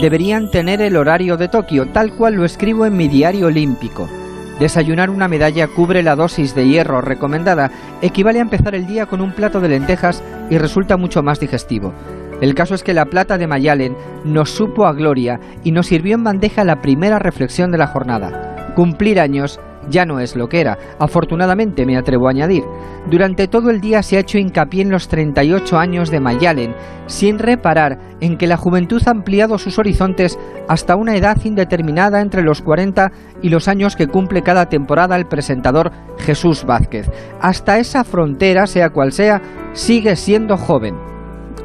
deberían tener el horario de Tokio, tal cual lo escribo en mi diario olímpico. Desayunar una medalla cubre la dosis de hierro recomendada, equivale a empezar el día con un plato de lentejas y resulta mucho más digestivo. El caso es que la plata de Mayalen nos supo a gloria y nos sirvió en bandeja la primera reflexión de la jornada. Cumplir años ya no es lo que era, afortunadamente me atrevo a añadir. Durante todo el día se ha hecho hincapié en los 38 años de Mayalen, sin reparar en que la juventud ha ampliado sus horizontes hasta una edad indeterminada entre los 40 y los años que cumple cada temporada el presentador Jesús Vázquez. Hasta esa frontera, sea cual sea, sigue siendo joven.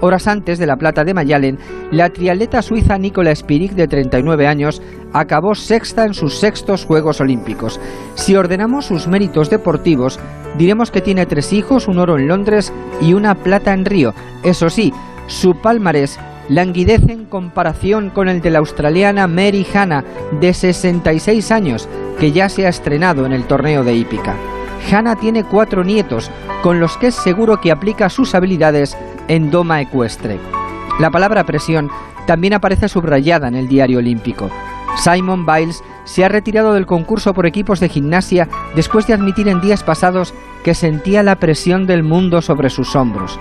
Horas antes de la plata de Mayalen, la triatleta suiza Nicola Spirig, de 39 años, acabó sexta en sus sextos Juegos Olímpicos. Si ordenamos sus méritos deportivos, diremos que tiene tres hijos, un oro en Londres y una plata en Río. Eso sí, su palmarés languidece en comparación con el de la australiana Mary Hanna, de 66 años, que ya se ha estrenado en el torneo de hípica. Hanna tiene cuatro nietos, con los que es seguro que aplica sus habilidades en doma ecuestre. La palabra presión también aparece subrayada en el diario olímpico. Simon Biles se ha retirado del concurso por equipos de gimnasia después de admitir en días pasados que sentía la presión del mundo sobre sus hombros.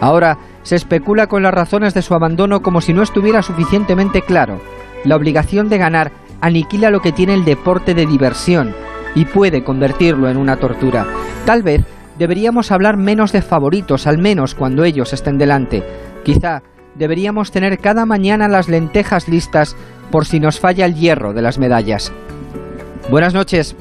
Ahora se especula con las razones de su abandono como si no estuviera suficientemente claro. La obligación de ganar aniquila lo que tiene el deporte de diversión y puede convertirlo en una tortura. Tal vez deberíamos hablar menos de favoritos, al menos cuando ellos estén delante. Quizá deberíamos tener cada mañana las lentejas listas por si nos falla el hierro de las medallas. Buenas noches.